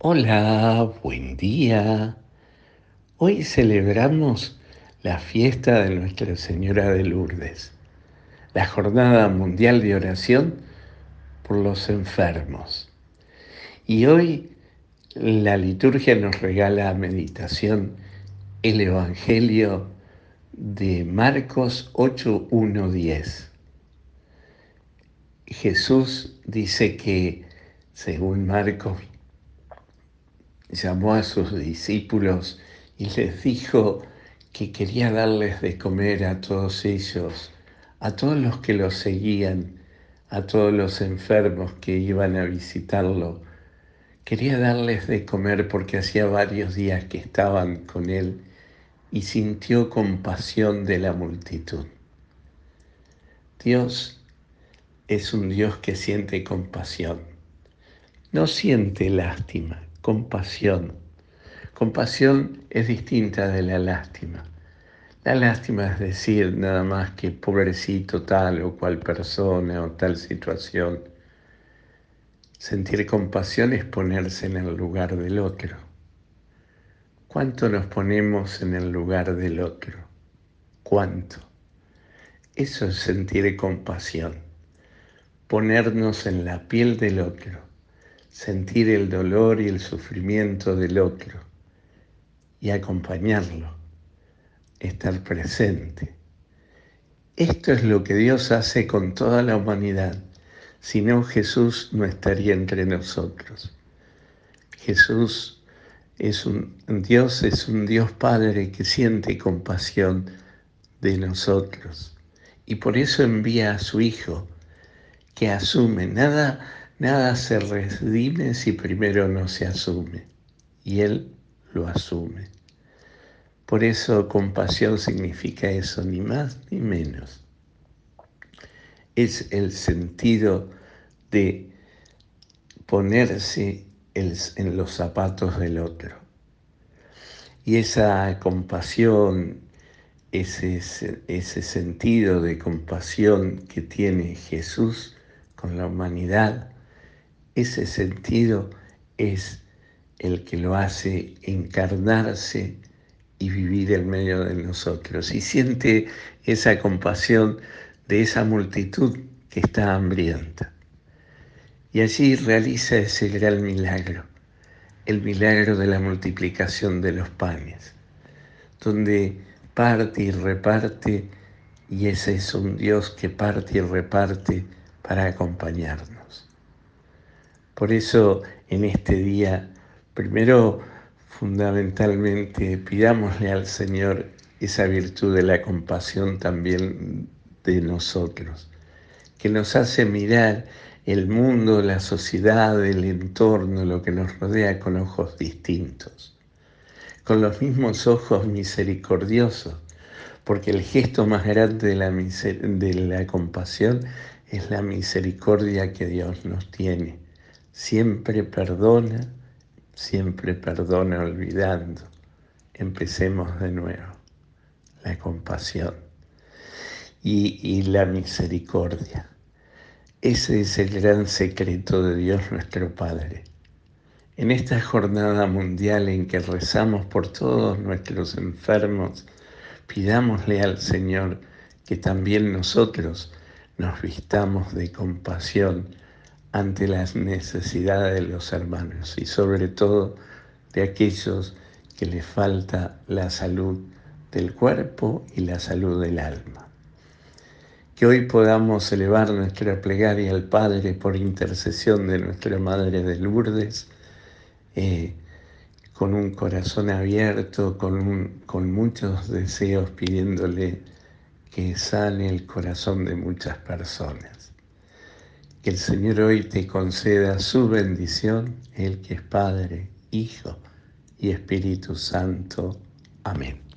Hola, buen día. Hoy celebramos la fiesta de Nuestra Señora de Lourdes, la Jornada Mundial de Oración por los Enfermos. Y hoy la liturgia nos regala a meditación el Evangelio de Marcos 8, 10. Jesús dice que, según Marcos, llamó a sus discípulos y les dijo que quería darles de comer a todos ellos, a todos los que lo seguían, a todos los enfermos que iban a visitarlo. Quería darles de comer porque hacía varios días que estaban con él y sintió compasión de la multitud. Dios es un Dios que siente compasión, no siente lástima, compasión. Compasión es distinta de la lástima. La lástima es decir nada más que pobrecito tal o cual persona o tal situación. Sentir compasión es ponerse en el lugar del otro. ¿Cuánto nos ponemos en el lugar del otro? ¿Cuánto? Eso es sentir compasión, ponernos en la piel del otro sentir el dolor y el sufrimiento del otro y acompañarlo, estar presente. Esto es lo que Dios hace con toda la humanidad. Si no, Jesús no estaría entre nosotros. Jesús es un Dios, es un Dios Padre que siente compasión de nosotros. Y por eso envía a su Hijo, que asume nada Nada se redime si primero no se asume, y Él lo asume. Por eso compasión significa eso, ni más ni menos. Es el sentido de ponerse en los zapatos del otro. Y esa compasión, ese, sentido de compasión que tiene Jesús con la humanidad, ese sentido es el que lo hace encarnarse y vivir en medio de nosotros. Y siente esa compasión de esa multitud que está hambrienta. Y allí realiza ese gran milagro, el milagro de la multiplicación de los panes, donde parte y reparte, y ese es un Dios que parte y reparte para acompañarnos. Por eso en este día, primero fundamentalmente pidámosle al Señor esa virtud de la compasión también de nosotros, que nos hace mirar el mundo, la sociedad, el entorno, lo que nos rodea con ojos distintos, con los mismos ojos misericordiosos, porque el gesto más grande de la, de la compasión es la misericordia que Dios nos tiene siempre perdona, siempre perdona olvidando. Empecemos de nuevo. La compasión y, y, la misericordia. Ese es el gran secreto de Dios nuestro Padre. En esta jornada mundial en que rezamos por todos nuestros enfermos, pidámosle al Señor que también nosotros nos vistamos de compasión ante las necesidades de los hermanos y sobre todo de aquellos que les falta la salud del cuerpo y la salud del alma. Que hoy podamos elevar nuestra plegaria al Padre por intercesión de nuestra Madre de Lourdes, eh, con un corazón abierto, con, con muchos deseos pidiéndole que sane el corazón de muchas personas. Que el Señor hoy te conceda su bendición, el que es Padre, Hijo y Espíritu Santo. Amén.